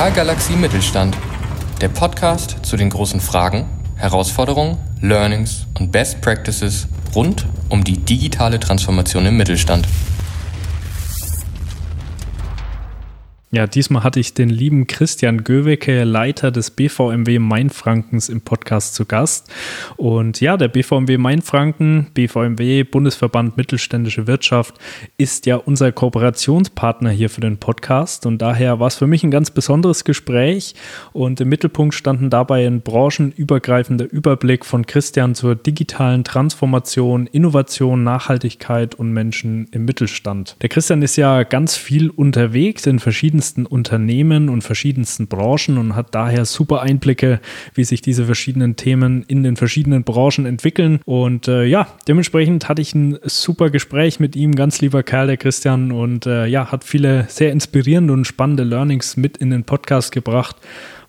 Digitalgalaxie Mittelstand, der Podcast zu den großen Fragen, Herausforderungen, Learnings und Best Practices rund um die digitale Transformation im Mittelstand. Ja, diesmal hatte ich den lieben Christian Göwecke, Leiter des BVMW Mainfrankens im Podcast zu Gast. Und ja, der BVMW Mainfranken, BVMW, Bundesverband Mittelständische Wirtschaft, ist ja unser Kooperationspartner hier für den Podcast. Und daher war es für mich ein ganz besonderes Gespräch. Und im Mittelpunkt standen dabei ein branchenübergreifender Überblick von Christian zur digitalen Transformation, Innovation, Nachhaltigkeit und Menschen im Mittelstand. Der Christian ist ja ganz viel unterwegs in verschiedenen verschiedensten Unternehmen und verschiedensten Branchen und hat daher super Einblicke, wie sich diese verschiedenen Themen in den verschiedenen Branchen entwickeln. Und äh, ja, dementsprechend hatte ich ein super Gespräch mit ihm, ganz lieber Kerl, der Christian, und äh, ja, hat viele sehr inspirierende und spannende Learnings mit in den Podcast gebracht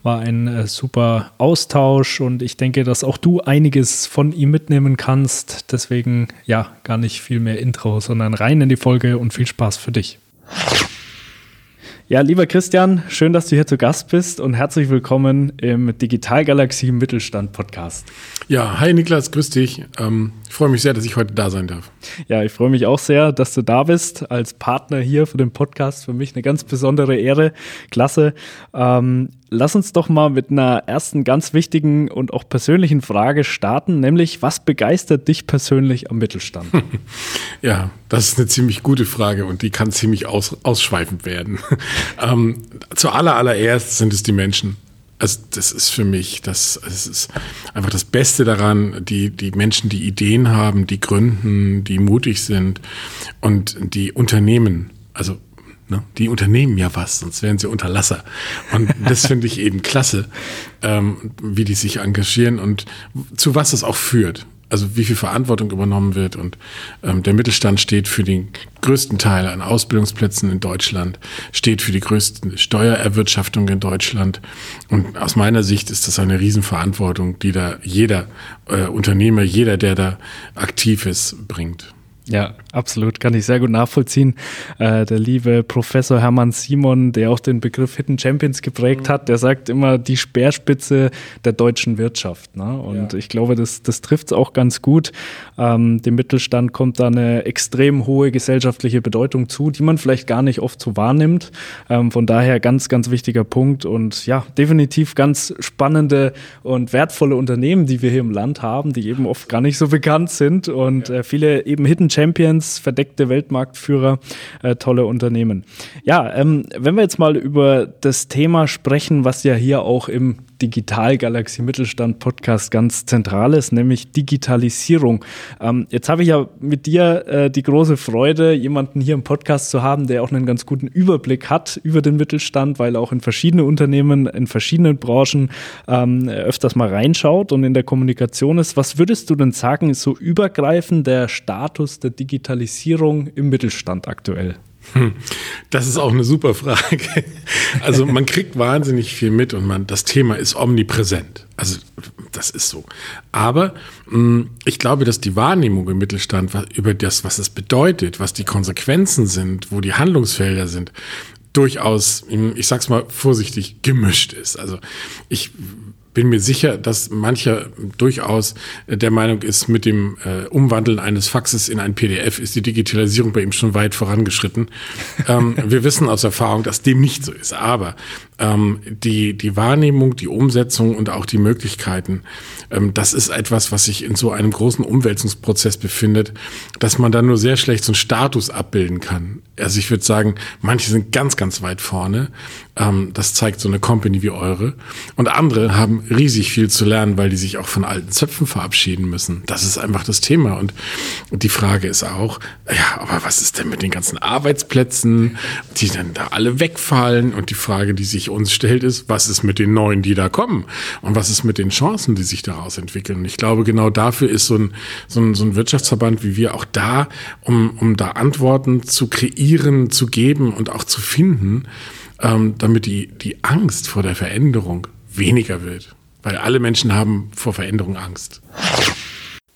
war ein äh, super Austausch und ich denke, dass auch du einiges von ihm mitnehmen kannst. Deswegen ja, gar nicht viel mehr Intro, sondern rein in die Folge und viel Spaß für dich. Ja, lieber Christian, schön, dass du hier zu Gast bist und herzlich willkommen im Digitalgalaxie Mittelstand Podcast. Ja, hi Niklas, grüß dich. Ähm, ich freue mich sehr, dass ich heute da sein darf. Ja, ich freue mich auch sehr, dass du da bist als Partner hier für den Podcast. Für mich eine ganz besondere Ehre. Klasse. Ähm, lass uns doch mal mit einer ersten ganz wichtigen und auch persönlichen Frage starten, nämlich was begeistert dich persönlich am Mittelstand? ja, das ist eine ziemlich gute Frage und die kann ziemlich aus, ausschweifend werden. ähm, zuallererst sind es die Menschen also das ist für mich, das, das ist einfach das Beste daran, die, die Menschen, die Ideen haben, die gründen, die mutig sind und die Unternehmen, also ne, die unternehmen ja was, sonst wären sie Unterlasser. Und das finde ich eben klasse, ähm, wie die sich engagieren und zu was es auch führt also wie viel Verantwortung übernommen wird. Und ähm, der Mittelstand steht für den größten Teil an Ausbildungsplätzen in Deutschland, steht für die größten Steuererwirtschaftung in Deutschland. Und aus meiner Sicht ist das eine Riesenverantwortung, die da jeder äh, Unternehmer, jeder, der da aktiv ist, bringt. Ja, absolut, kann ich sehr gut nachvollziehen. Äh, der liebe Professor Hermann Simon, der auch den Begriff Hidden Champions geprägt mhm. hat, der sagt immer die Speerspitze der deutschen Wirtschaft. Ne? Und ja. ich glaube, das, das trifft es auch ganz gut. Ähm, dem Mittelstand kommt da eine extrem hohe gesellschaftliche Bedeutung zu, die man vielleicht gar nicht oft so wahrnimmt. Ähm, von daher ganz, ganz wichtiger Punkt und ja, definitiv ganz spannende und wertvolle Unternehmen, die wir hier im Land haben, die eben oft gar nicht so bekannt sind und äh, viele eben Hidden Champions, verdeckte Weltmarktführer, äh, tolle Unternehmen. Ja, ähm, wenn wir jetzt mal über das Thema sprechen, was ja hier auch im Digital Galaxie Mittelstand Podcast ganz zentral ist, nämlich Digitalisierung. Ähm, jetzt habe ich ja mit dir äh, die große Freude, jemanden hier im Podcast zu haben, der auch einen ganz guten Überblick hat über den Mittelstand, weil er auch in verschiedene Unternehmen, in verschiedenen Branchen ähm, öfters mal reinschaut und in der Kommunikation ist. Was würdest du denn sagen, ist so übergreifend der Status der Digitalisierung im Mittelstand aktuell? Hm, das ist auch eine super Frage. Also man kriegt wahnsinnig viel mit und man, das Thema ist omnipräsent. Also das ist so. Aber mh, hm, ich glaube, dass die Wahrnehmung im Mittelstand über das, was es bedeutet, was die Konsequenzen sind, wo die Handlungsfelder sind, durchaus, ich sag's mal vorsichtig, gemischt ist. Also ich bin mir sicher, dass mancher durchaus der Meinung ist, mit dem äh, Umwandeln eines Faxes in ein PDF ist die Digitalisierung bei ihm schon weit vorangeschritten. ähm, wir wissen aus Erfahrung, dass dem nicht so ist. Aber ähm, die, die Wahrnehmung, die Umsetzung und auch die Möglichkeiten, ähm, das ist etwas, was sich in so einem großen Umwälzungsprozess befindet, dass man da nur sehr schlecht so einen Status abbilden kann. Also ich würde sagen, manche sind ganz, ganz weit vorne. Ähm, das zeigt so eine Company wie eure. Und andere haben riesig viel zu lernen, weil die sich auch von alten Zöpfen verabschieden müssen. Das ist einfach das Thema. Und die Frage ist auch, ja, aber was ist denn mit den ganzen Arbeitsplätzen, die dann da alle wegfallen? Und die Frage, die sich uns stellt, ist, was ist mit den neuen, die da kommen? Und was ist mit den Chancen, die sich daraus entwickeln? Und ich glaube, genau dafür ist so ein, so ein, so ein Wirtschaftsverband wie wir auch da, um, um da Antworten zu kreieren, zu geben und auch zu finden, ähm, damit die, die Angst vor der Veränderung weniger wird. Weil alle Menschen haben vor Veränderung Angst.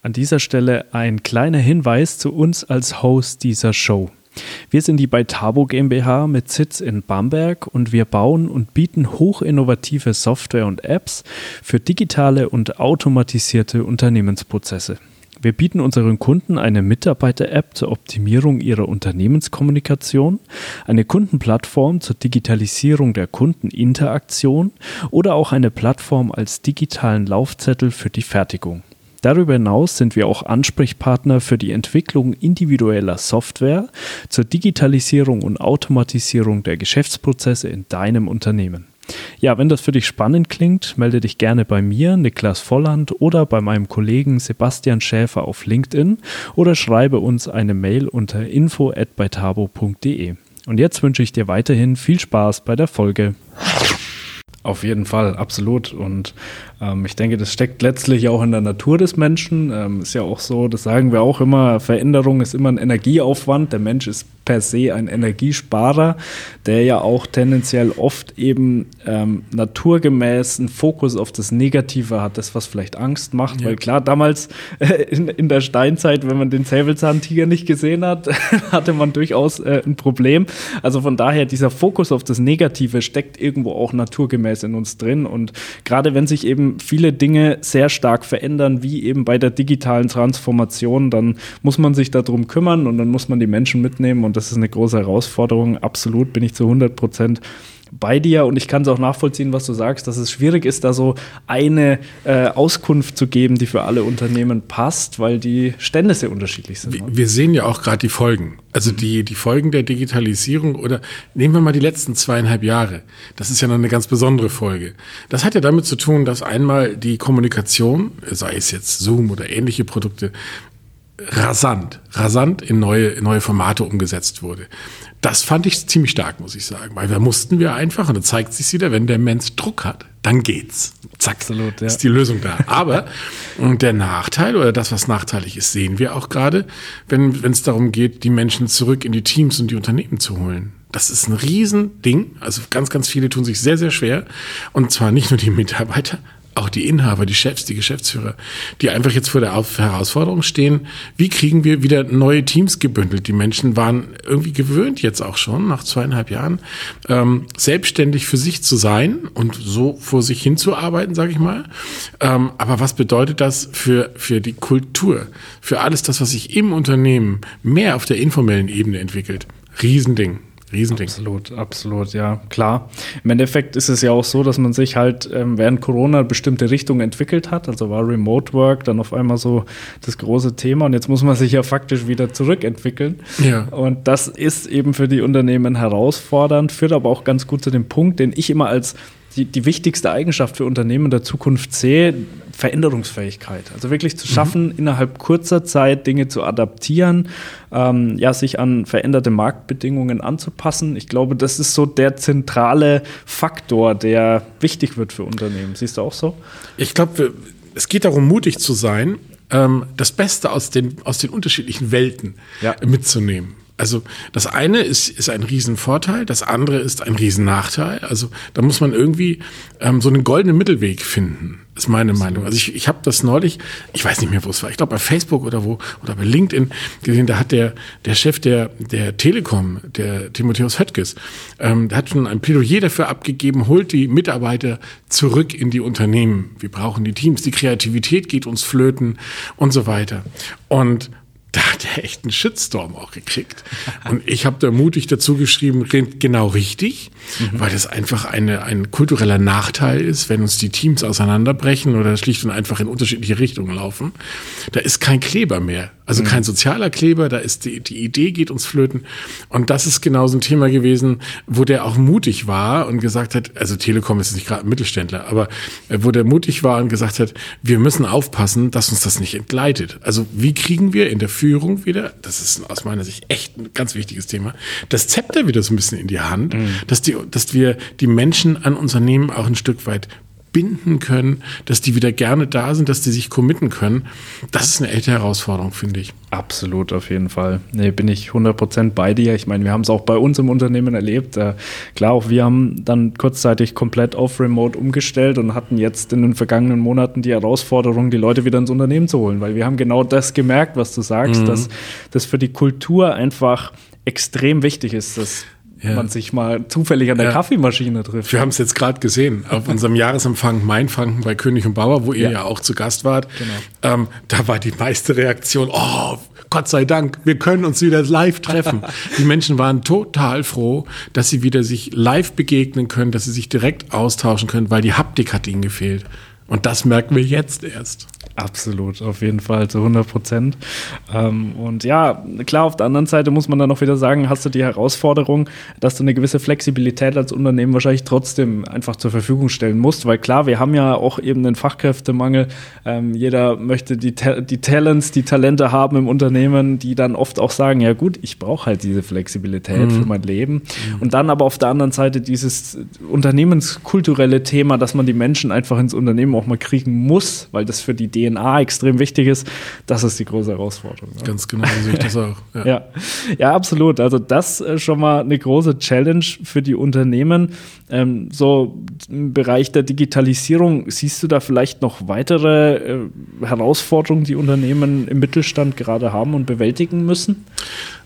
An dieser Stelle ein kleiner Hinweis zu uns als Host dieser Show. Wir sind die Beitabo GmbH mit Sitz in Bamberg und wir bauen und bieten hochinnovative Software und Apps für digitale und automatisierte Unternehmensprozesse. Wir bieten unseren Kunden eine Mitarbeiter-App zur Optimierung ihrer Unternehmenskommunikation, eine Kundenplattform zur Digitalisierung der Kundeninteraktion oder auch eine Plattform als digitalen Laufzettel für die Fertigung. Darüber hinaus sind wir auch Ansprechpartner für die Entwicklung individueller Software zur Digitalisierung und Automatisierung der Geschäftsprozesse in deinem Unternehmen. Ja, wenn das für dich spannend klingt, melde dich gerne bei mir, Niklas Volland, oder bei meinem Kollegen Sebastian Schäfer auf LinkedIn oder schreibe uns eine Mail unter info@beitabo.de. Und jetzt wünsche ich dir weiterhin viel Spaß bei der Folge. Auf jeden Fall, absolut. Und ähm, ich denke, das steckt letztlich auch in der Natur des Menschen. Ähm, ist ja auch so, das sagen wir auch immer, Veränderung ist immer ein Energieaufwand. Der Mensch ist per se ein Energiesparer, der ja auch tendenziell oft eben ähm, naturgemäß einen Fokus auf das Negative hat, das, was vielleicht Angst macht. Ja. Weil klar, damals äh, in, in der Steinzeit, wenn man den Säbelzahntiger nicht gesehen hat, hatte man durchaus äh, ein Problem. Also von daher, dieser Fokus auf das Negative steckt irgendwo auch naturgemäß in uns drin. Und gerade wenn sich eben viele Dinge sehr stark verändern, wie eben bei der digitalen Transformation, dann muss man sich darum kümmern und dann muss man die Menschen mitnehmen und das ist eine große Herausforderung. Absolut bin ich zu 100 Prozent bei dir und ich kann es auch nachvollziehen, was du sagst, dass es schwierig ist, da so eine äh, Auskunft zu geben, die für alle Unternehmen passt, weil die Stände sehr unterschiedlich sind. Wir, ne? wir sehen ja auch gerade die Folgen. Also mhm. die, die Folgen der Digitalisierung oder nehmen wir mal die letzten zweieinhalb Jahre. Das ist ja noch eine ganz besondere Folge. Das hat ja damit zu tun, dass einmal die Kommunikation, sei es jetzt Zoom oder ähnliche Produkte, rasant, rasant in neue, in neue Formate umgesetzt wurde. Das fand ich ziemlich stark, muss ich sagen, weil da mussten wir einfach, und da zeigt sich wieder, wenn der Mensch Druck hat, dann geht's. Zack, Absolut, ja. ist die Lösung da. Aber der Nachteil oder das, was nachteilig ist, sehen wir auch gerade, wenn es darum geht, die Menschen zurück in die Teams und die Unternehmen zu holen. Das ist ein Riesending. Also ganz, ganz viele tun sich sehr, sehr schwer. Und zwar nicht nur die Mitarbeiter, auch die Inhaber, die Chefs, die Geschäftsführer, die einfach jetzt vor der Herausforderung stehen, wie kriegen wir wieder neue Teams gebündelt? Die Menschen waren irgendwie gewöhnt jetzt auch schon, nach zweieinhalb Jahren, ähm, selbstständig für sich zu sein und so vor sich hinzuarbeiten, sage ich mal. Ähm, aber was bedeutet das für, für die Kultur, für alles das, was sich im Unternehmen mehr auf der informellen Ebene entwickelt? Riesending. Riesending. Absolut, absolut, ja, klar. Im Endeffekt ist es ja auch so, dass man sich halt ähm, während Corona bestimmte Richtungen entwickelt hat. Also war Remote Work dann auf einmal so das große Thema und jetzt muss man sich ja faktisch wieder zurückentwickeln. Ja. Und das ist eben für die Unternehmen herausfordernd, führt aber auch ganz gut zu dem Punkt, den ich immer als die, die wichtigste Eigenschaft für Unternehmen der Zukunft sehe, Veränderungsfähigkeit. Also wirklich zu schaffen, mhm. innerhalb kurzer Zeit Dinge zu adaptieren, ähm, ja, sich an veränderte Marktbedingungen anzupassen. Ich glaube, das ist so der zentrale Faktor, der wichtig wird für Unternehmen. Siehst du auch so? Ich glaube, es geht darum, mutig zu sein, ähm, das Beste aus den, aus den unterschiedlichen Welten ja. mitzunehmen. Also das eine ist, ist ein Riesenvorteil, das andere ist ein Riesennachteil. Also da muss man irgendwie ähm, so einen goldenen Mittelweg finden, ist meine Meinung. Also ich, ich habe das neulich, ich weiß nicht mehr, wo es war, ich glaube bei Facebook oder wo, oder bei LinkedIn gesehen, da hat der, der Chef der, der Telekom, der Timotheus Höttges, ähm, der hat schon ein Plädoyer dafür abgegeben, holt die Mitarbeiter zurück in die Unternehmen. Wir brauchen die Teams, die Kreativität geht uns flöten und so weiter. Und da hat er echt einen Shitstorm auch gekriegt. Und ich habe da mutig dazu geschrieben, genau richtig, mhm. weil das einfach eine, ein kultureller Nachteil ist, wenn uns die Teams auseinanderbrechen oder schlicht und einfach in unterschiedliche Richtungen laufen. Da ist kein Kleber mehr. Also mhm. kein sozialer Kleber, da ist die, die Idee geht uns flöten. Und das ist genau so ein Thema gewesen, wo der auch mutig war und gesagt hat, also Telekom ist nicht gerade ein Mittelständler, aber äh, wo der mutig war und gesagt hat, wir müssen aufpassen, dass uns das nicht entgleitet. Also wie kriegen wir in der Führung Führung wieder, das ist aus meiner Sicht echt ein ganz wichtiges Thema, das Zepter wieder so ein bisschen in die Hand, mhm. dass, die, dass wir die Menschen an Unternehmen auch ein Stück weit binden können, dass die wieder gerne da sind, dass die sich committen können. Das ist eine echte Herausforderung, finde ich. Absolut, auf jeden Fall. Nee, bin ich 100% bei dir. Ich meine, wir haben es auch bei uns im Unternehmen erlebt. Äh, klar, auch wir haben dann kurzzeitig komplett auf Remote umgestellt und hatten jetzt in den vergangenen Monaten die Herausforderung, die Leute wieder ins Unternehmen zu holen, weil wir haben genau das gemerkt, was du sagst, mhm. dass das für die Kultur einfach extrem wichtig ist, dass ja. man sich mal zufällig an der ja. Kaffeemaschine trifft. Wir haben es jetzt gerade gesehen auf unserem Jahresempfang Mainfranken bei König und Bauer, wo ihr ja, ja auch zu Gast wart. Genau. Ähm, da war die meiste Reaktion, oh, Gott sei Dank, wir können uns wieder live treffen. die Menschen waren total froh, dass sie wieder sich live begegnen können, dass sie sich direkt austauschen können, weil die Haptik hat ihnen gefehlt. Und das merken wir jetzt erst. Absolut, auf jeden Fall zu 100 Prozent. Ähm, und ja, klar, auf der anderen Seite muss man dann auch wieder sagen, hast du die Herausforderung, dass du eine gewisse Flexibilität als Unternehmen wahrscheinlich trotzdem einfach zur Verfügung stellen musst, weil klar, wir haben ja auch eben den Fachkräftemangel. Ähm, jeder möchte die, die Talents, die Talente haben im Unternehmen, die dann oft auch sagen, ja gut, ich brauche halt diese Flexibilität mhm. für mein Leben. Mhm. Und dann aber auf der anderen Seite dieses unternehmenskulturelle Thema, dass man die Menschen einfach ins Unternehmen auch mal kriegen muss, weil das für die DNA extrem wichtig ist, das ist die große Herausforderung. Ja. Ganz genau, so sehe ich das auch. Ja. ja. Ja. absolut. Also das ist schon mal eine große Challenge für die Unternehmen. Ähm, so im Bereich der Digitalisierung, siehst du da vielleicht noch weitere äh, Herausforderungen, die Unternehmen im Mittelstand gerade haben und bewältigen müssen?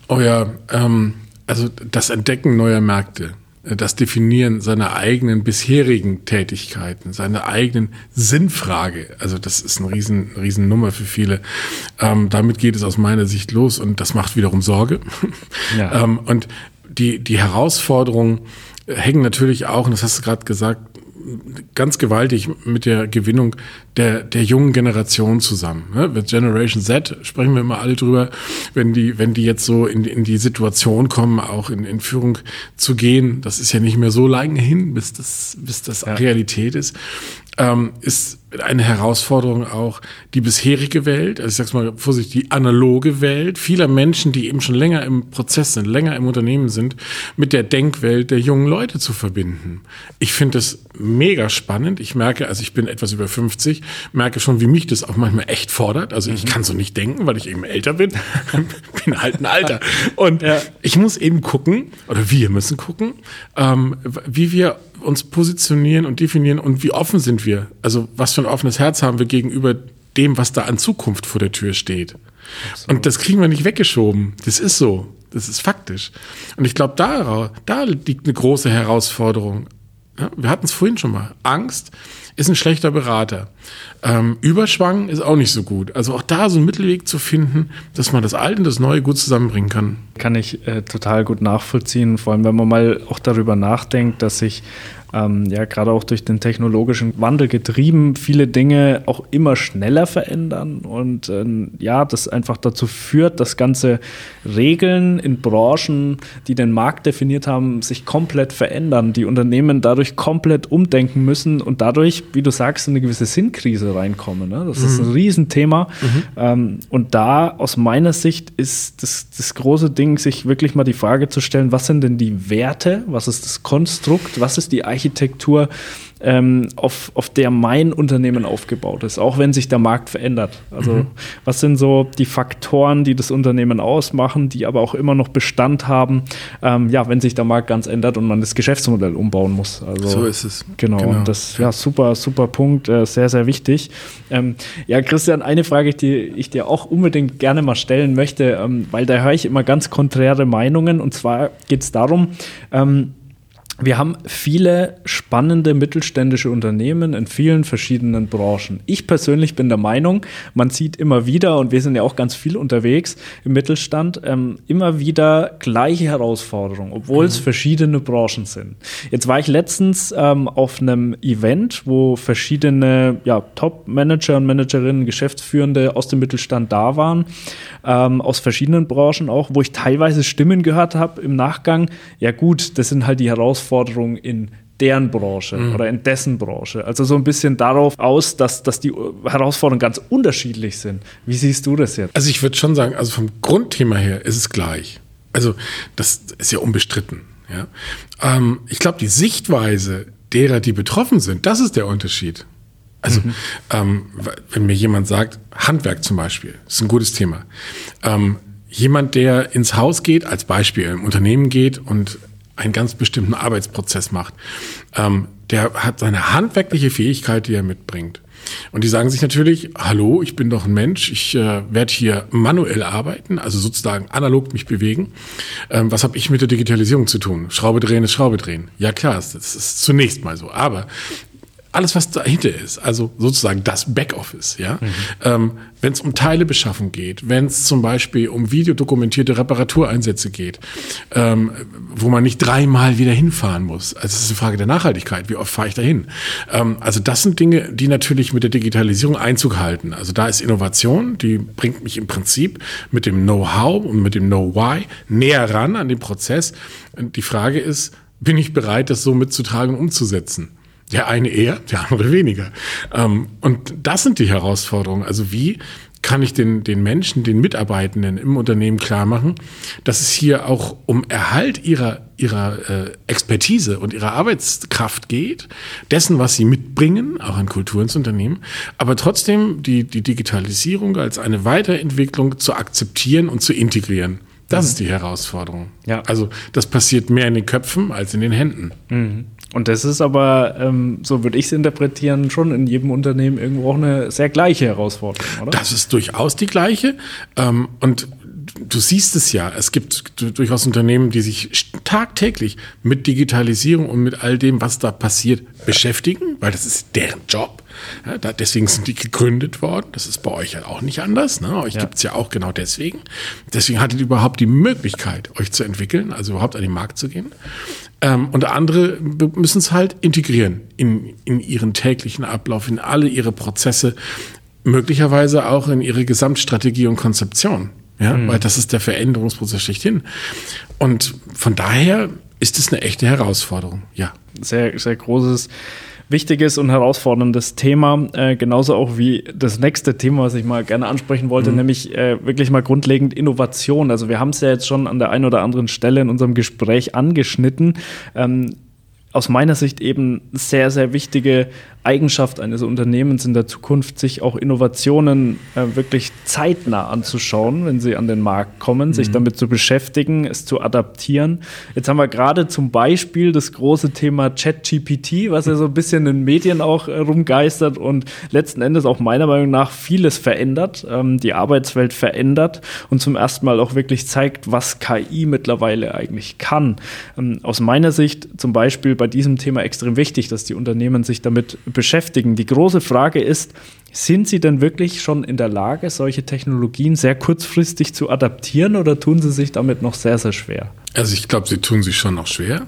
Oh ja, ähm, also das Entdecken neuer Märkte das Definieren seiner eigenen bisherigen Tätigkeiten, seiner eigenen Sinnfrage. Also das ist eine riesen, riesen Nummer für viele. Ähm, damit geht es aus meiner Sicht los und das macht wiederum Sorge. Ja. ähm, und die, die Herausforderungen hängen natürlich auch, und das hast du gerade gesagt, ganz gewaltig mit der Gewinnung der, der jungen Generation zusammen. Ne? Mit Generation Z sprechen wir immer alle drüber, wenn die, wenn die jetzt so in, in die Situation kommen, auch in, in Führung zu gehen, das ist ja nicht mehr so lange hin, bis das, bis das ja. Realität ist, ähm, ist eine Herausforderung auch die bisherige Welt, also ich sag's mal vorsichtig, die analoge Welt vieler Menschen, die eben schon länger im Prozess sind, länger im Unternehmen sind, mit der Denkwelt der jungen Leute zu verbinden. Ich finde das mega spannend. Ich merke, also ich bin etwas über 50, merke schon, wie mich das auch manchmal echt fordert. Also ich mhm. kann so nicht denken, weil ich eben älter bin. bin halt ein Alter. Und ja. ich muss eben gucken, oder wir müssen gucken, ähm, wie wir uns positionieren und definieren und wie offen sind wir. Also was für ein offenes Herz haben wir gegenüber dem, was da an Zukunft vor der Tür steht. Absolut. Und das kriegen wir nicht weggeschoben. Das ist so. Das ist faktisch. Und ich glaube, da, da liegt eine große Herausforderung. Ja, wir hatten es vorhin schon mal. Angst ist ein schlechter Berater. Ähm, Überschwang ist auch nicht so gut. Also auch da so einen Mittelweg zu finden, dass man das Alte und das Neue gut zusammenbringen kann. Kann ich äh, total gut nachvollziehen, vor allem wenn man mal auch darüber nachdenkt, dass sich ähm, ja gerade auch durch den technologischen Wandel getrieben, viele Dinge auch immer schneller verändern und ähm, ja, das einfach dazu führt, dass ganze Regeln in Branchen, die den Markt definiert haben, sich komplett verändern, die Unternehmen dadurch komplett umdenken müssen und dadurch, wie du sagst, in eine gewisse Sinnkrise reinkommen. Ne? Das mhm. ist ein Riesenthema mhm. ähm, und da aus meiner Sicht ist das, das große Ding, sich wirklich mal die Frage zu stellen, was sind denn die Werte, was ist das Konstrukt, was ist die Architektur, ähm, auf, auf der mein Unternehmen aufgebaut ist, auch wenn sich der Markt verändert. Also mhm. was sind so die Faktoren, die das Unternehmen ausmachen, die aber auch immer noch Bestand haben, ähm, ja, wenn sich der Markt ganz ändert und man das Geschäftsmodell umbauen muss. Also, so ist es. Genau, genau. das ja super, super Punkt, äh, sehr, sehr wichtig. Ähm, ja, Christian, eine Frage, die ich dir auch unbedingt gerne mal stellen möchte, ähm, weil da höre ich immer ganz konträre Meinungen und zwar geht es darum, ähm, wir haben viele spannende mittelständische Unternehmen in vielen verschiedenen Branchen. Ich persönlich bin der Meinung, man sieht immer wieder, und wir sind ja auch ganz viel unterwegs im Mittelstand, ähm, immer wieder gleiche Herausforderungen, obwohl mhm. es verschiedene Branchen sind. Jetzt war ich letztens ähm, auf einem Event, wo verschiedene ja, Top-Manager und Managerinnen, Geschäftsführende aus dem Mittelstand da waren, ähm, aus verschiedenen Branchen auch, wo ich teilweise Stimmen gehört habe im Nachgang. Ja gut, das sind halt die Herausforderungen Herausforderung in deren Branche mhm. oder in dessen Branche. Also so ein bisschen darauf aus, dass, dass die Herausforderungen ganz unterschiedlich sind. Wie siehst du das jetzt? Also ich würde schon sagen, also vom Grundthema her ist es gleich. Also das ist ja unbestritten. Ja? Ähm, ich glaube, die Sichtweise derer, die betroffen sind, das ist der Unterschied. Also mhm. ähm, wenn mir jemand sagt, Handwerk zum Beispiel, ist ein gutes Thema. Ähm, jemand, der ins Haus geht, als Beispiel im Unternehmen geht und einen ganz bestimmten Arbeitsprozess macht. Ähm, der hat seine handwerkliche Fähigkeit, die er mitbringt. Und die sagen sich natürlich, hallo, ich bin doch ein Mensch, ich äh, werde hier manuell arbeiten, also sozusagen analog mich bewegen. Ähm, was habe ich mit der Digitalisierung zu tun? Schraube drehen ist Schraube drehen. Ja klar, das ist zunächst mal so. Aber alles, was dahinter ist, also sozusagen das Backoffice, ja. Mhm. Ähm, wenn es um Teilebeschaffung geht, wenn es zum Beispiel um videodokumentierte Reparatureinsätze geht, ähm, wo man nicht dreimal wieder hinfahren muss. Also es ist eine Frage der Nachhaltigkeit. Wie oft fahre ich dahin? Ähm, also das sind Dinge, die natürlich mit der Digitalisierung Einzug halten. Also da ist Innovation, die bringt mich im Prinzip mit dem Know-how und mit dem Know-why näher ran an den Prozess. Die Frage ist, bin ich bereit, das so mitzutragen und umzusetzen? Der eine eher, der andere weniger. Ähm, und das sind die Herausforderungen. Also wie kann ich den, den Menschen, den Mitarbeitenden im Unternehmen klar machen, dass es hier auch um Erhalt ihrer, ihrer äh, Expertise und ihrer Arbeitskraft geht, dessen, was sie mitbringen, auch an Kultur ins Unternehmen, aber trotzdem die, die Digitalisierung als eine Weiterentwicklung zu akzeptieren und zu integrieren. Das mhm. ist die Herausforderung. Ja. Also das passiert mehr in den Köpfen als in den Händen. Mhm. Und das ist aber, ähm, so würde ich es interpretieren, schon in jedem Unternehmen irgendwo auch eine sehr gleiche Herausforderung, oder? Das ist durchaus die gleiche. Ähm, und du siehst es ja, es gibt durchaus Unternehmen, die sich tagtäglich mit Digitalisierung und mit all dem, was da passiert, beschäftigen, weil das ist deren Job. Ja, da, deswegen sind die gegründet worden. Das ist bei euch ja auch nicht anders. Ne? Euch ja. gibt es ja auch genau deswegen. Deswegen hattet ihr überhaupt die Möglichkeit, euch zu entwickeln, also überhaupt an den Markt zu gehen. Ähm, und andere müssen es halt integrieren in, in ihren täglichen Ablauf, in alle ihre Prozesse, möglicherweise auch in ihre Gesamtstrategie und Konzeption. Ja, mhm. weil das ist der Veränderungsprozess schlechthin. Und von daher ist es eine echte Herausforderung, ja. Sehr, sehr großes wichtiges und herausforderndes Thema, äh, genauso auch wie das nächste Thema, was ich mal gerne ansprechen wollte, mhm. nämlich äh, wirklich mal grundlegend Innovation. Also wir haben es ja jetzt schon an der einen oder anderen Stelle in unserem Gespräch angeschnitten. Ähm, aus meiner Sicht eben sehr, sehr wichtige Eigenschaft eines Unternehmens in der Zukunft, sich auch Innovationen äh, wirklich zeitnah anzuschauen, wenn sie an den Markt kommen, mhm. sich damit zu beschäftigen, es zu adaptieren. Jetzt haben wir gerade zum Beispiel das große Thema ChatGPT, was ja so ein bisschen in den Medien auch äh, rumgeistert und letzten Endes auch meiner Meinung nach vieles verändert, ähm, die Arbeitswelt verändert und zum ersten Mal auch wirklich zeigt, was KI mittlerweile eigentlich kann. Ähm, aus meiner Sicht zum Beispiel bei diesem Thema extrem wichtig, dass die Unternehmen sich damit beschäftigen. Die große Frage ist, sind sie denn wirklich schon in der Lage, solche Technologien sehr kurzfristig zu adaptieren oder tun sie sich damit noch sehr, sehr schwer? Also ich glaube, sie tun sich schon noch schwer.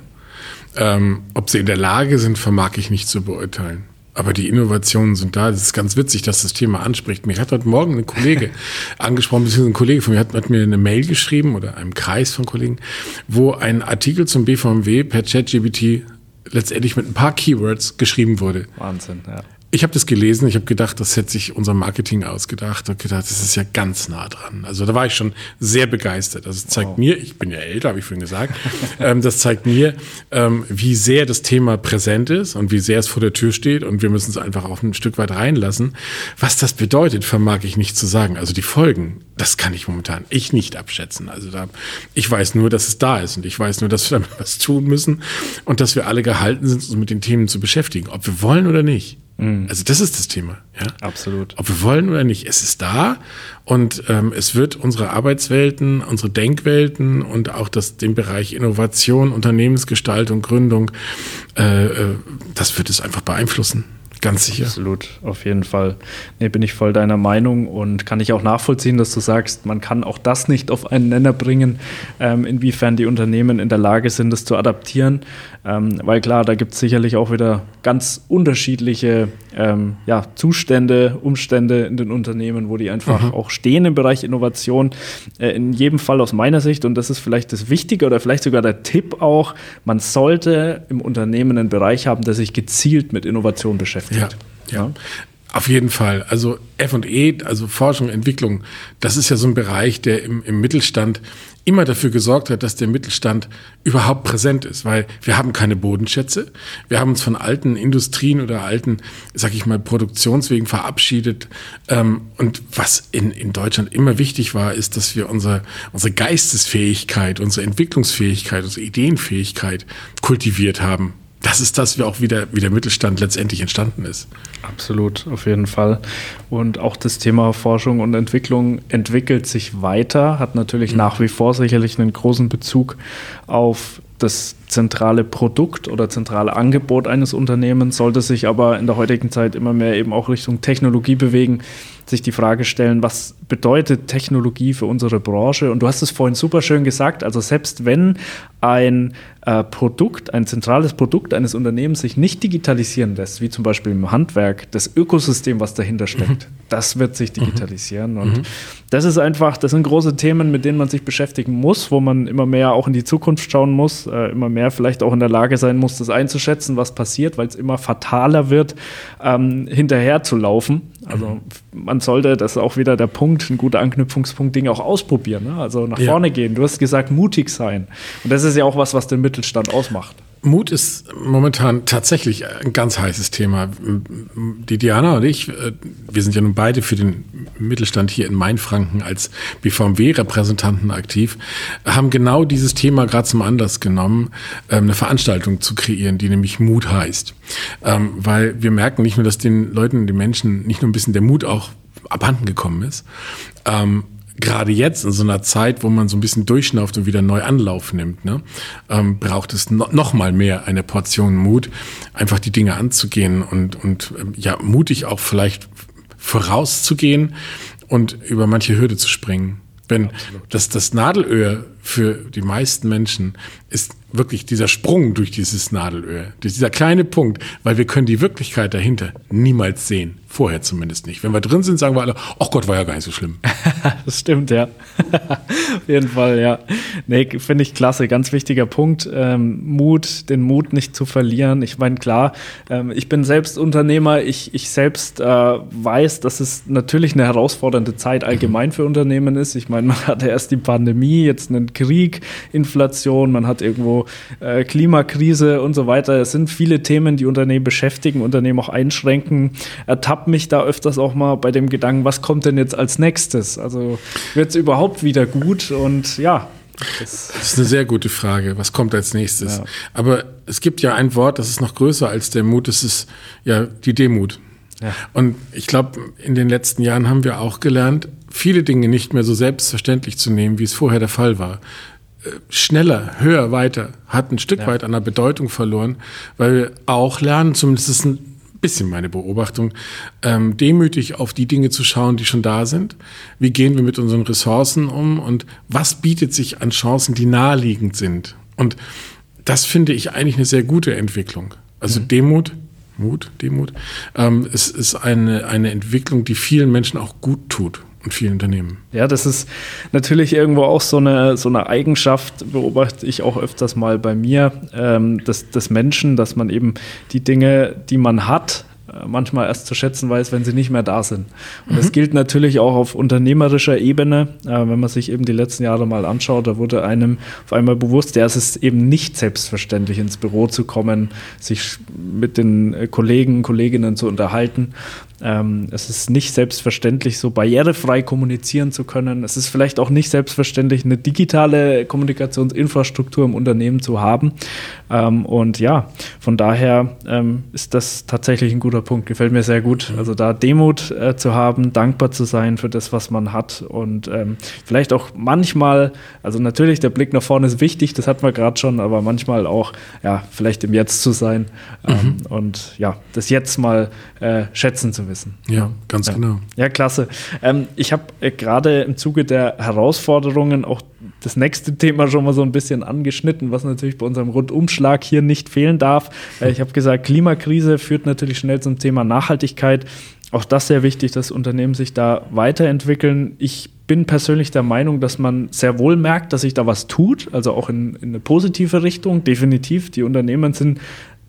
Ähm, ob sie in der Lage sind, vermag ich nicht zu beurteilen. Aber die Innovationen sind da. Es ist ganz witzig, dass das Thema anspricht. Mich hat heute Morgen ein Kollege angesprochen, beziehungsweise ein Kollege von mir hat, hat, mir eine Mail geschrieben oder einem Kreis von Kollegen, wo ein Artikel zum BVMW per ChatGBT letztendlich mit ein paar Keywords geschrieben wurde. Wahnsinn, ja. Ich habe das gelesen, ich habe gedacht, das hätte sich unser Marketing ausgedacht und gedacht, das ist ja ganz nah dran. Also da war ich schon sehr begeistert. Das zeigt wow. mir, ich bin ja älter, habe ich vorhin gesagt, ähm, das zeigt mir, ähm, wie sehr das Thema präsent ist und wie sehr es vor der Tür steht und wir müssen es einfach auch ein Stück weit reinlassen. Was das bedeutet, vermag ich nicht zu sagen. Also die Folgen, das kann ich momentan ich nicht abschätzen. Also da, ich weiß nur, dass es da ist und ich weiß nur, dass wir damit was tun müssen und dass wir alle gehalten sind, uns mit den Themen zu beschäftigen, ob wir wollen oder nicht. Mhm. Also das ist das Thema. Ja? Absolut. Ob wir wollen oder nicht, es ist da und ähm, es wird unsere Arbeitswelten, unsere Denkwelten und auch das, den Bereich Innovation, Unternehmensgestaltung, Gründung, äh, äh, das wird es einfach beeinflussen. Ganz sicher. Absolut, auf jeden Fall. Nee, bin ich voll deiner Meinung und kann ich auch nachvollziehen, dass du sagst, man kann auch das nicht auf einen Nenner bringen, ähm, inwiefern die Unternehmen in der Lage sind, das zu adaptieren. Ähm, weil klar, da gibt es sicherlich auch wieder ganz unterschiedliche ähm, ja, Zustände, Umstände in den Unternehmen, wo die einfach mhm. auch stehen im Bereich Innovation. Äh, in jedem Fall aus meiner Sicht, und das ist vielleicht das Wichtige oder vielleicht sogar der Tipp auch, man sollte im Unternehmen einen Bereich haben, der sich gezielt mit Innovation beschäftigt beschäftigt. Ja, ja. Auf jeden Fall. Also F&E, also Forschung, Entwicklung, das ist ja so ein Bereich, der im, im Mittelstand immer dafür gesorgt hat, dass der Mittelstand überhaupt präsent ist, weil wir haben keine Bodenschätze. Wir haben uns von alten Industrien oder alten, sag ich mal, Produktionswegen verabschiedet. Ähm, und was in, in Deutschland immer wichtig war, ist, dass wir unsere, unsere Geistesfähigkeit, unsere Entwicklungsfähigkeit, unsere Ideenfähigkeit kultiviert haben das ist das, wie auch wieder, wie der Mittelstand letztendlich entstanden ist. Absolut, auf jeden Fall. Und auch das Thema Forschung und Entwicklung entwickelt sich weiter, hat natürlich mhm. nach wie vor sicherlich einen großen Bezug auf das zentrale Produkt oder zentrale Angebot eines Unternehmens, sollte sich aber in der heutigen Zeit immer mehr eben auch Richtung Technologie bewegen, sich die Frage stellen, was bedeutet Technologie für unsere Branche? Und du hast es vorhin super schön gesagt, also selbst wenn ein äh, Produkt, ein zentrales Produkt eines Unternehmens sich nicht digitalisieren lässt, wie zum Beispiel im Handwerk, das Ökosystem, was dahinter steckt, mhm. das wird sich digitalisieren. Und mhm. das ist einfach, das sind große Themen, mit denen man sich beschäftigen muss, wo man immer mehr auch in die Zukunft schauen muss, äh, immer mehr vielleicht auch in der Lage sein muss, das einzuschätzen, was passiert, weil es immer fataler wird, ähm, hinterher zu laufen. Also man sollte, das ist auch wieder der Punkt, ein guter Anknüpfungspunkt, Dinge auch ausprobieren, ne? also nach ja. vorne gehen. Du hast gesagt, mutig sein. Und das ist ja auch was, was den Mittelstand ausmacht. Mut ist momentan tatsächlich ein ganz heißes Thema. Die Diana und ich, äh, wir sind ja nun beide für den Mittelstand hier in Mainfranken als BVMW-Repräsentanten aktiv, haben genau dieses Thema gerade zum Anlass genommen, ähm, eine Veranstaltung zu kreieren, die nämlich Mut heißt. Ähm, weil wir merken nicht nur, dass den Leuten, den Menschen nicht nur ein bisschen der Mut auch abhanden gekommen ist, ähm, gerade jetzt in so einer Zeit, wo man so ein bisschen durchschnauft und wieder neu Anlauf nimmt, ne, ähm, braucht es no noch mal mehr eine Portion Mut, einfach die Dinge anzugehen und, und ähm, ja, mutig auch vielleicht vorauszugehen und über manche Hürde zu springen. Wenn das, das Nadelöhr für die meisten Menschen ist wirklich dieser Sprung durch dieses Nadelöhr, dieser kleine Punkt, weil wir können die Wirklichkeit dahinter niemals sehen. Vorher zumindest nicht. Wenn wir drin sind, sagen wir alle, ach Gott, war ja gar nicht so schlimm. das stimmt, ja. Auf jeden Fall, ja. Nee, finde ich klasse. Ganz wichtiger Punkt. Ähm, Mut, den Mut nicht zu verlieren. Ich meine, klar, ähm, ich bin selbst Unternehmer. Ich, ich selbst äh, weiß, dass es natürlich eine herausfordernde Zeit allgemein für Unternehmen ist. Ich meine, man hatte erst die Pandemie, jetzt einen Krieg, Inflation, man hat irgendwo äh, Klimakrise und so weiter. Es sind viele Themen, die Unternehmen beschäftigen, Unternehmen auch einschränken. Ertappt mich da öfters auch mal bei dem Gedanken, was kommt denn jetzt als nächstes? Also wird es überhaupt wieder gut? Und ja, das, das, ist eine sehr gute Frage. Was kommt als nächstes? Ja. Aber es gibt ja ein Wort, das ist noch größer als der Mut. Das ist ja die Demut. Ja. Und ich glaube, in den letzten Jahren haben wir auch gelernt, viele Dinge nicht mehr so selbstverständlich zu nehmen, wie es vorher der Fall war. Schneller, höher, weiter hat ein Stück ja. weit an der Bedeutung verloren, weil wir auch lernen, zumindest ist ein bisschen meine Beobachtung, ähm, demütig auf die Dinge zu schauen, die schon da sind. Wie gehen wir mit unseren Ressourcen um und was bietet sich an Chancen, die naheliegend sind? Und das finde ich eigentlich eine sehr gute Entwicklung. Also mhm. Demut, Mut, Demut. Ähm, es ist eine, eine Entwicklung, die vielen Menschen auch gut tut und vielen Unternehmen. Ja, das ist natürlich irgendwo auch so eine, so eine Eigenschaft, beobachte ich auch öfters mal bei mir, ähm, des, des Menschen, dass man eben die Dinge, die man hat, äh, manchmal erst zu schätzen weiß, wenn sie nicht mehr da sind. Und mhm. das gilt natürlich auch auf unternehmerischer Ebene. Äh, wenn man sich eben die letzten Jahre mal anschaut, da wurde einem auf einmal bewusst, ja, es ist eben nicht selbstverständlich, ins Büro zu kommen, sich mit den Kollegen, Kolleginnen zu unterhalten. Ähm, es ist nicht selbstverständlich, so barrierefrei kommunizieren zu können. Es ist vielleicht auch nicht selbstverständlich, eine digitale Kommunikationsinfrastruktur im Unternehmen zu haben. Ähm, und ja, von daher ähm, ist das tatsächlich ein guter Punkt. Gefällt mir sehr gut. Also da Demut äh, zu haben, dankbar zu sein für das, was man hat und ähm, vielleicht auch manchmal, also natürlich der Blick nach vorne ist wichtig, das hatten wir gerade schon, aber manchmal auch, ja, vielleicht im Jetzt zu sein ähm, mhm. und ja, das Jetzt mal äh, schätzen zu wissen. Ja, ganz ja. genau. Ja, klasse. Ähm, ich habe äh, gerade im Zuge der Herausforderungen auch das nächste Thema schon mal so ein bisschen angeschnitten, was natürlich bei unserem Rundumschlag hier nicht fehlen darf. Äh, ich habe gesagt, Klimakrise führt natürlich schnell zum Thema Nachhaltigkeit. Auch das sehr wichtig, dass Unternehmen sich da weiterentwickeln. Ich bin persönlich der Meinung, dass man sehr wohl merkt, dass sich da was tut, also auch in, in eine positive Richtung. Definitiv. Die Unternehmen sind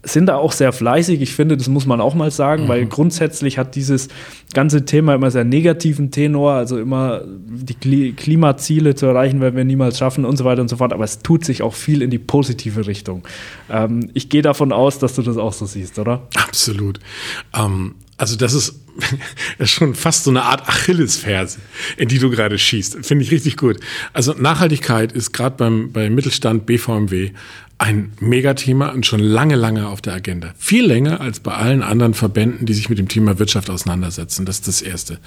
sind da auch sehr fleißig. Ich finde, das muss man auch mal sagen, mhm. weil grundsätzlich hat dieses ganze Thema immer sehr negativen Tenor, also immer die Klimaziele zu erreichen, werden wir niemals schaffen und so weiter und so fort. Aber es tut sich auch viel in die positive Richtung. Ähm, ich gehe davon aus, dass du das auch so siehst, oder? Absolut. Ähm, also das ist, schon fast so eine Art Achillesferse, in die du gerade schießt. Finde ich richtig gut. Also Nachhaltigkeit ist gerade beim, beim Mittelstand BVMW ein Megathema und schon lange, lange auf der Agenda. Viel länger als bei allen anderen Verbänden, die sich mit dem Thema Wirtschaft auseinandersetzen. Das ist das Erste.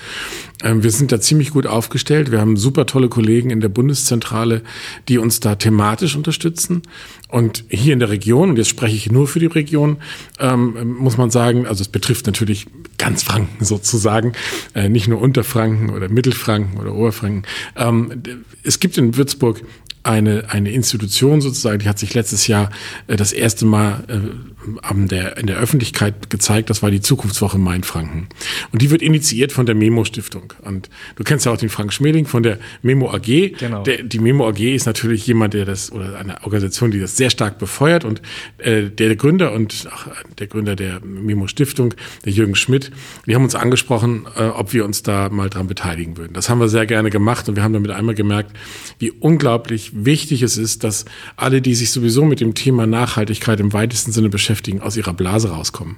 Ähm, wir sind da ziemlich gut aufgestellt. Wir haben super tolle Kollegen in der Bundeszentrale, die uns da thematisch unterstützen. Und hier in der Region, und jetzt spreche ich nur für die Region, ähm, muss man sagen, also es betrifft natürlich ganz Franken sozusagen, äh, nicht nur Unterfranken oder Mittelfranken oder Oberfranken. Ähm, es gibt in Würzburg eine, eine Institution sozusagen, die hat sich letztes Jahr äh, das erste Mal äh, an der, in der Öffentlichkeit gezeigt, das war die Zukunftswoche Mainfranken. Und die wird initiiert von der Memo Stiftung. Und du kennst ja auch den Frank Schmeling von der Memo AG. Genau. Der, die Memo AG ist natürlich jemand, der das, oder eine Organisation, die das sehr stark befeuert. Und äh, der Gründer und auch der Gründer der Memo Stiftung, der Jürgen Schmidt, die haben uns angesprochen, äh, ob wir uns da mal dran beteiligen würden. Das haben wir sehr gerne gemacht und wir haben damit einmal gemerkt, wie unglaublich wichtig es ist, dass alle, die sich sowieso mit dem Thema Nachhaltigkeit im weitesten Sinne beschäftigen, aus ihrer Blase rauskommen.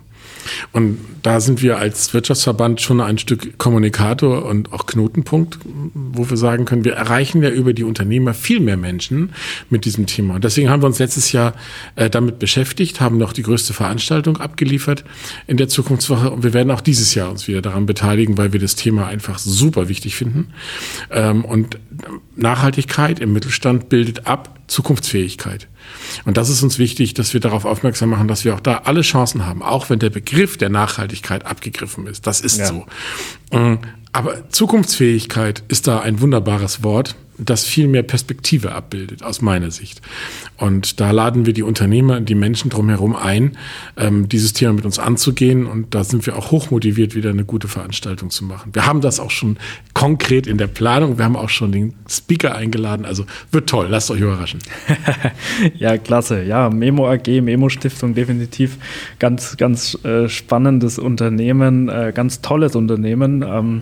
Und da sind wir als Wirtschaftsverband schon ein Stück Kommunikator und auch Knotenpunkt, wo wir sagen können, wir erreichen ja über die Unternehmer viel mehr Menschen mit diesem Thema. Und deswegen haben wir uns letztes Jahr äh, damit beschäftigt, haben noch die größte Veranstaltung abgeliefert in der Zukunftswoche. Und wir werden auch dieses Jahr uns wieder daran beteiligen, weil wir das Thema einfach super wichtig finden. Ähm, und Nachhaltigkeit im Mittelstand bildet ab Zukunftsfähigkeit. Und das ist uns wichtig, dass wir darauf aufmerksam machen, dass wir auch da alle Chancen haben, auch wenn der Begriff der Nachhaltigkeit abgegriffen ist. Das ist ja. so. Ähm, aber Zukunftsfähigkeit ist da ein wunderbares Wort das viel mehr Perspektive abbildet, aus meiner Sicht. Und da laden wir die Unternehmer, die Menschen drumherum ein, ähm, dieses Thema mit uns anzugehen. Und da sind wir auch hochmotiviert, wieder eine gute Veranstaltung zu machen. Wir haben das auch schon konkret in der Planung. Wir haben auch schon den Speaker eingeladen. Also wird toll. Lasst euch überraschen. ja, klasse. Ja, Memo AG, Memo Stiftung, definitiv ganz, ganz äh, spannendes Unternehmen, äh, ganz tolles Unternehmen. Ähm,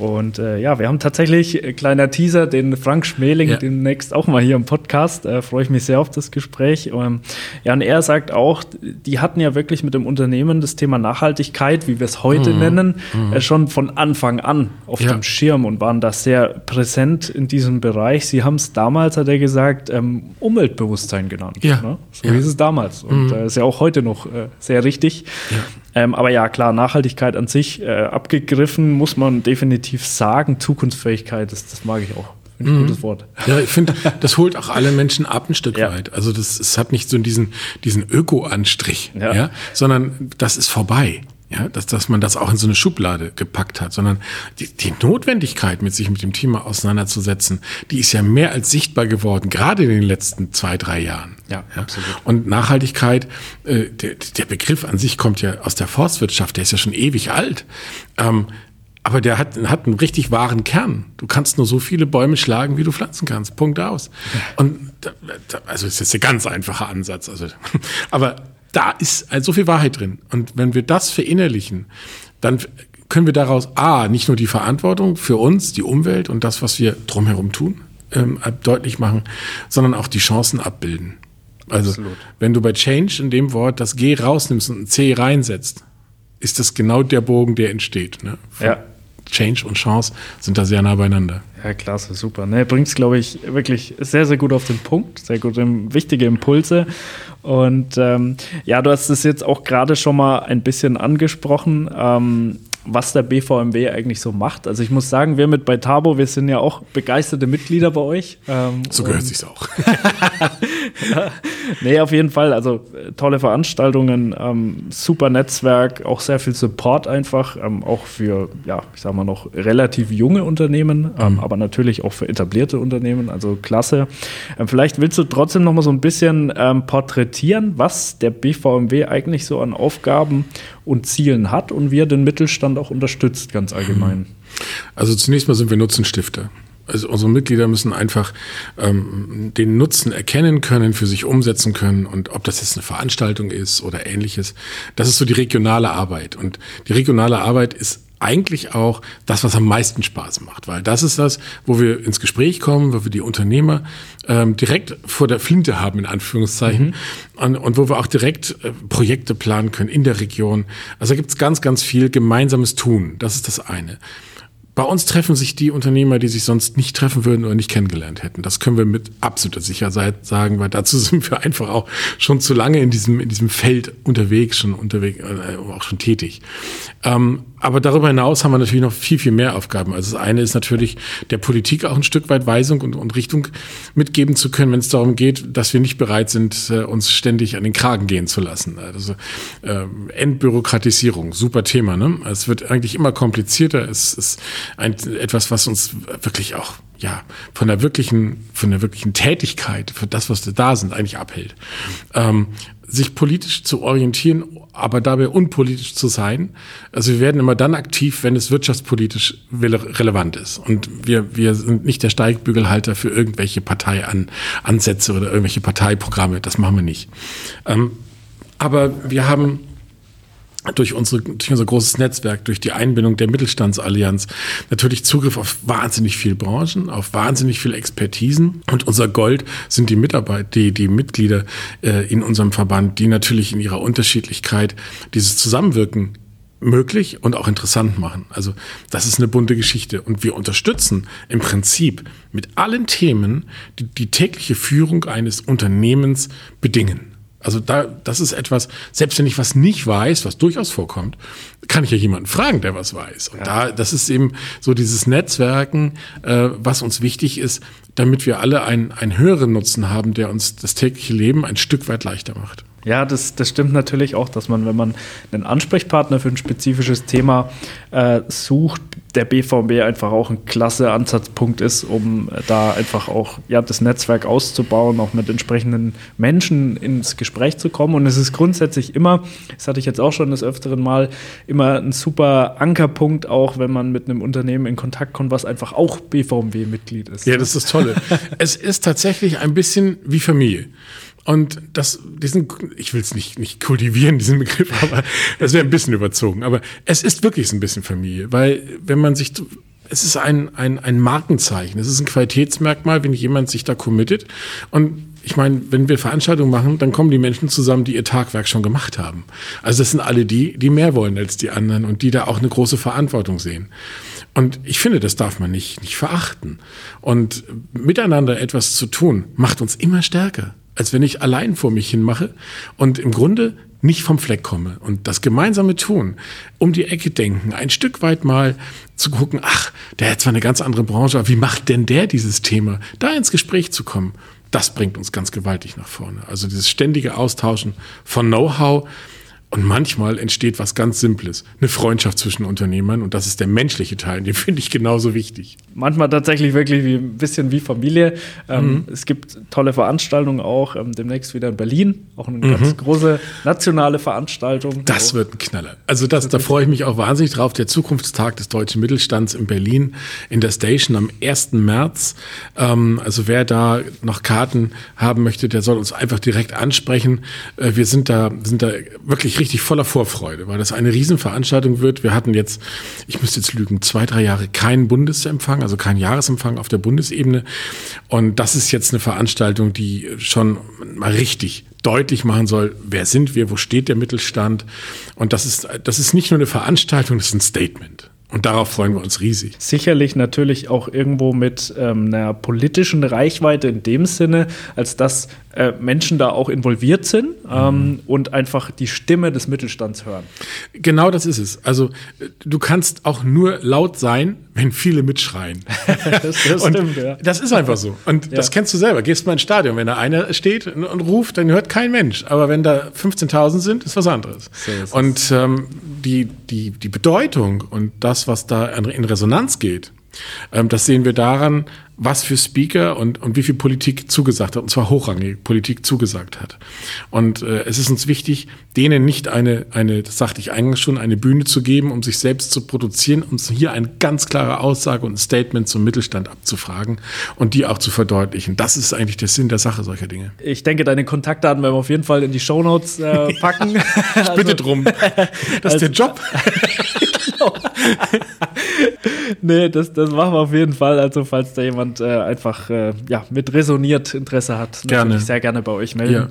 und äh, ja, wir haben tatsächlich, äh, kleiner Teaser, den Frank Schmeling ja. demnächst auch mal hier im Podcast. Äh, Freue ich mich sehr auf das Gespräch. Ähm, ja, und er sagt auch, die hatten ja wirklich mit dem Unternehmen das Thema Nachhaltigkeit, wie wir es heute mhm. nennen, mhm. Äh, schon von Anfang an auf ja. dem Schirm und waren da sehr präsent in diesem Bereich. Sie haben es damals, hat er gesagt, ähm, Umweltbewusstsein genannt. Ja. Ne? So ja. hieß es damals. Und mhm. Äh, ist ja auch heute noch äh, sehr richtig. Ja. Ähm, aber ja, klar, Nachhaltigkeit an sich äh, abgegriffen, muss man definitiv sagen. Zukunftsfähigkeit, das, das mag ich auch. Ein mhm. gutes Wort. Ja, ich finde, das holt auch alle Menschen ab ein Stück ja. weit. Also das, es hat nicht so diesen, diesen Öko-Anstrich, ja. ja, sondern das ist vorbei ja, dass, dass man das auch in so eine Schublade gepackt hat, sondern die, die Notwendigkeit, mit sich mit dem Thema auseinanderzusetzen, die ist ja mehr als sichtbar geworden, gerade in den letzten zwei, drei Jahren. Ja, ja. absolut. Und Nachhaltigkeit, äh, der, der Begriff an sich kommt ja aus der Forstwirtschaft, der ist ja schon ewig alt. Ähm, aber der hat, hat einen richtig wahren Kern. Du kannst nur so viele Bäume schlagen, wie du pflanzen kannst. Punkt aus. Und also ist jetzt ein ganz einfacher Ansatz. Also, aber da ist also so viel Wahrheit drin. Und wenn wir das verinnerlichen, dann können wir daraus A, nicht nur die Verantwortung für uns, die Umwelt und das, was wir drumherum tun, ähm, deutlich machen, sondern auch die Chancen abbilden. Also, Absolut. wenn du bei Change in dem Wort das G rausnimmst und ein C reinsetzt, ist das genau der Bogen, der entsteht. Ne? ja. Change und Chance sind da sehr nah beieinander. Ja, klasse, super. Ne, Bringt es, glaube ich, wirklich sehr, sehr gut auf den Punkt. Sehr gut, wichtige Impulse. Und ähm, ja, du hast es jetzt auch gerade schon mal ein bisschen angesprochen. Ähm, was der BVMW eigentlich so macht. Also ich muss sagen, wir mit bei Tabo, wir sind ja auch begeisterte Mitglieder bei euch. Ähm, so gehört sich's auch. ja, nee, auf jeden Fall. Also äh, tolle Veranstaltungen, ähm, super Netzwerk, auch sehr viel Support einfach, ähm, auch für, ja, ich sag mal noch relativ junge Unternehmen, ähm, mhm. aber natürlich auch für etablierte Unternehmen. Also klasse. Ähm, vielleicht willst du trotzdem noch mal so ein bisschen ähm, porträtieren, was der BVMW eigentlich so an Aufgaben und Zielen hat und wie er den Mittelstand auch unterstützt, ganz allgemein. Also zunächst mal sind wir Nutzenstifter. Also unsere Mitglieder müssen einfach ähm, den Nutzen erkennen können, für sich umsetzen können und ob das jetzt eine Veranstaltung ist oder ähnliches. Das ist so die regionale Arbeit. Und die regionale Arbeit ist eigentlich auch das, was am meisten Spaß macht, weil das ist das, wo wir ins Gespräch kommen, wo wir die Unternehmer ähm, direkt vor der Flinte haben, in Anführungszeichen, mhm. und, und, wo wir auch direkt äh, Projekte planen können in der Region. Also da gibt es ganz, ganz viel gemeinsames Tun. Das ist das eine. bei uns treffen sich die Unternehmer, die sich sonst nicht treffen würden oder nicht kennengelernt hätten. Das können wir mit absoluter Sicherheit sagen, weil dazu sind wir einfach auch schon zu lange in diesem, in diesem Feld unterwegs, schon unterwegs, äh, auch schon tätig. Ähm, aber darüber hinaus haben wir natürlich noch viel, viel mehr Aufgaben. Also das eine ist natürlich der Politik auch ein Stück weit Weisung und, und Richtung mitgeben zu können, wenn es darum geht, dass wir nicht bereit sind, äh, uns ständig an den Kragen gehen zu lassen. Also äh, Entbürokratisierung, super Thema. Ne? Es wird eigentlich immer komplizierter. Es ist ein, etwas, was uns wirklich auch ja, von der wirklichen, von der wirklichen Tätigkeit, für das, was da sind, eigentlich abhält. Ähm, sich politisch zu orientieren, aber dabei unpolitisch zu sein. Also wir werden immer dann aktiv, wenn es wirtschaftspolitisch relevant ist. Und wir, wir sind nicht der Steigbügelhalter für irgendwelche Parteiansätze oder irgendwelche Parteiprogramme. Das machen wir nicht. Ähm, aber wir haben durch, unsere, durch unser großes Netzwerk, durch die Einbindung der Mittelstandsallianz natürlich Zugriff auf wahnsinnig viele Branchen, auf wahnsinnig viele Expertisen. Und unser Gold sind die Mitarbeiter, die, die Mitglieder äh, in unserem Verband, die natürlich in ihrer Unterschiedlichkeit dieses Zusammenwirken möglich und auch interessant machen. Also das ist eine bunte Geschichte. Und wir unterstützen im Prinzip mit allen Themen, die die tägliche Führung eines Unternehmens bedingen. Also da, das ist etwas, selbst wenn ich was nicht weiß, was durchaus vorkommt, kann ich ja jemanden fragen, der was weiß. Und ja. da, das ist eben so dieses Netzwerken, äh, was uns wichtig ist, damit wir alle einen, einen höheren Nutzen haben, der uns das tägliche Leben ein Stück weit leichter macht. Ja, das, das stimmt natürlich auch, dass man, wenn man einen Ansprechpartner für ein spezifisches Thema äh, sucht, der BVB einfach auch ein klasse Ansatzpunkt ist, um da einfach auch ja, das Netzwerk auszubauen, auch mit entsprechenden Menschen ins Gespräch zu kommen. Und es ist grundsätzlich immer, das hatte ich jetzt auch schon das öfteren Mal, immer ein super Ankerpunkt, auch wenn man mit einem Unternehmen in Kontakt kommt, was einfach auch BVB-Mitglied ist. Ja, das ist das Tolle. es ist tatsächlich ein bisschen wie Familie. Und das, diesen, ich will es nicht, nicht kultivieren, diesen Begriff, aber das wäre ein bisschen überzogen. Aber es ist wirklich ein bisschen Familie, weil wenn man sich, es ist ein, ein, ein Markenzeichen, es ist ein Qualitätsmerkmal, wenn jemand sich da committet. Und ich meine, wenn wir Veranstaltungen machen, dann kommen die Menschen zusammen, die ihr Tagwerk schon gemacht haben. Also das sind alle die, die mehr wollen als die anderen und die da auch eine große Verantwortung sehen. Und ich finde, das darf man nicht, nicht verachten. Und miteinander etwas zu tun, macht uns immer stärker als wenn ich allein vor mich hin mache und im Grunde nicht vom Fleck komme. Und das gemeinsame Tun, um die Ecke denken, ein Stück weit mal zu gucken, ach, der hat zwar eine ganz andere Branche, aber wie macht denn der dieses Thema? Da ins Gespräch zu kommen, das bringt uns ganz gewaltig nach vorne. Also dieses ständige Austauschen von Know-how, und manchmal entsteht was ganz Simples, eine Freundschaft zwischen Unternehmern und das ist der menschliche Teil, den finde ich genauso wichtig. Manchmal tatsächlich wirklich wie, ein bisschen wie Familie. Ähm, mhm. Es gibt tolle Veranstaltungen auch, ähm, demnächst wieder in Berlin, auch eine mhm. ganz große nationale Veranstaltung. Das wird ein Knaller. Also das, da freue ich mich auch wahnsinnig drauf. Der Zukunftstag des deutschen Mittelstands in Berlin in der Station am 1. März. Ähm, also wer da noch Karten haben möchte, der soll uns einfach direkt ansprechen. Äh, wir sind da, sind da wirklich richtig voller Vorfreude, weil das eine Riesenveranstaltung wird. Wir hatten jetzt, ich müsste jetzt lügen, zwei, drei Jahre keinen Bundesempfang, also keinen Jahresempfang auf der Bundesebene. Und das ist jetzt eine Veranstaltung, die schon mal richtig deutlich machen soll, wer sind wir, wo steht der Mittelstand. Und das ist, das ist nicht nur eine Veranstaltung, das ist ein Statement. Und darauf freuen wir uns riesig. Sicherlich natürlich auch irgendwo mit ähm, einer politischen Reichweite in dem Sinne, als dass äh, Menschen da auch involviert sind ähm, mhm. und einfach die Stimme des Mittelstands hören. Genau das ist es. Also du kannst auch nur laut sein, wenn viele mitschreien. das, das stimmt, ja. Das ist einfach so. Und ja. das kennst du selber. Gehst mal ins Stadion, wenn da einer steht und, und ruft, dann hört kein Mensch. Aber wenn da 15.000 sind, ist was anderes. So und ähm, die, die, die Bedeutung und das, was da in Resonanz geht, das sehen wir daran, was für Speaker und, und wie viel Politik zugesagt hat, und zwar hochrangige Politik zugesagt hat. Und äh, es ist uns wichtig, denen nicht eine, eine, das sagte ich eingangs schon, eine Bühne zu geben, um sich selbst zu produzieren, uns hier eine ganz klare Aussage und ein Statement zum Mittelstand abzufragen und die auch zu verdeutlichen. Das ist eigentlich der Sinn der Sache solcher Dinge. Ich denke, deine Kontaktdaten werden wir auf jeden Fall in die Shownotes äh, packen. ich bitte also, drum. Das ist der Job. genau. Nee, das, das machen wir auf jeden Fall. Also, falls da jemand äh, einfach äh, ja, mit resoniert Interesse hat, gerne. sehr gerne bei euch melden. Ja.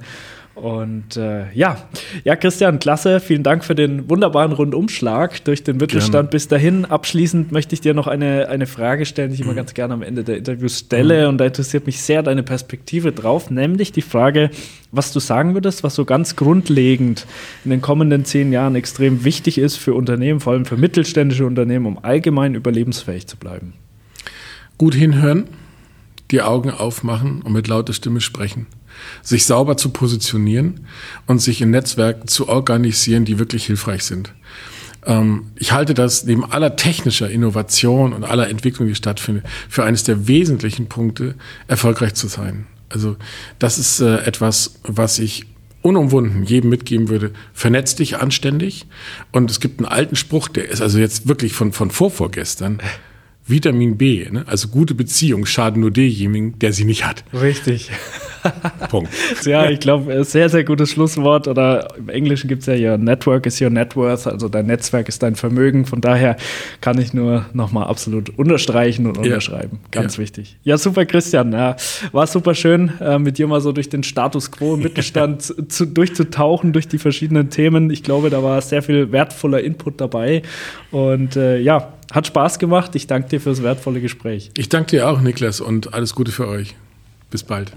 Und äh, ja, ja, Christian, klasse. Vielen Dank für den wunderbaren Rundumschlag durch den Mittelstand gerne. bis dahin. Abschließend möchte ich dir noch eine, eine Frage stellen, die ich immer mhm. ganz gerne am Ende der Interviews stelle. Mhm. Und da interessiert mich sehr deine Perspektive drauf, nämlich die Frage, was du sagen würdest, was so ganz grundlegend in den kommenden zehn Jahren extrem wichtig ist für Unternehmen, vor allem für mittelständische Unternehmen, um allgemein überlebensfähig zu bleiben. Gut hinhören, die Augen aufmachen und mit lauter Stimme sprechen sich sauber zu positionieren und sich in Netzwerken zu organisieren, die wirklich hilfreich sind. Ähm, ich halte das neben aller technischer Innovation und aller Entwicklung, die stattfindet, für eines der wesentlichen Punkte, erfolgreich zu sein. Also das ist äh, etwas, was ich unumwunden jedem mitgeben würde, vernetz dich anständig. Und es gibt einen alten Spruch, der ist also jetzt wirklich von, von vorvorgestern. Vitamin B, ne? also gute Beziehungen schaden nur demjenigen, der sie nicht hat. Richtig. Punkt. Ja, ich glaube, sehr, sehr gutes Schlusswort. Oder im Englischen gibt es ja Your Network is your net worth, also dein Netzwerk ist dein Vermögen. Von daher kann ich nur nochmal absolut unterstreichen und unterschreiben. Ja. Ganz ja. wichtig. Ja, super, Christian. Ja, war super schön, äh, mit dir mal so durch den Status quo im Mittelstand zu, durchzutauchen, durch die verschiedenen Themen. Ich glaube, da war sehr viel wertvoller Input dabei. Und äh, ja, hat Spaß gemacht. Ich danke dir für das wertvolle Gespräch. Ich danke dir auch, Niklas, und alles Gute für euch. Bis bald.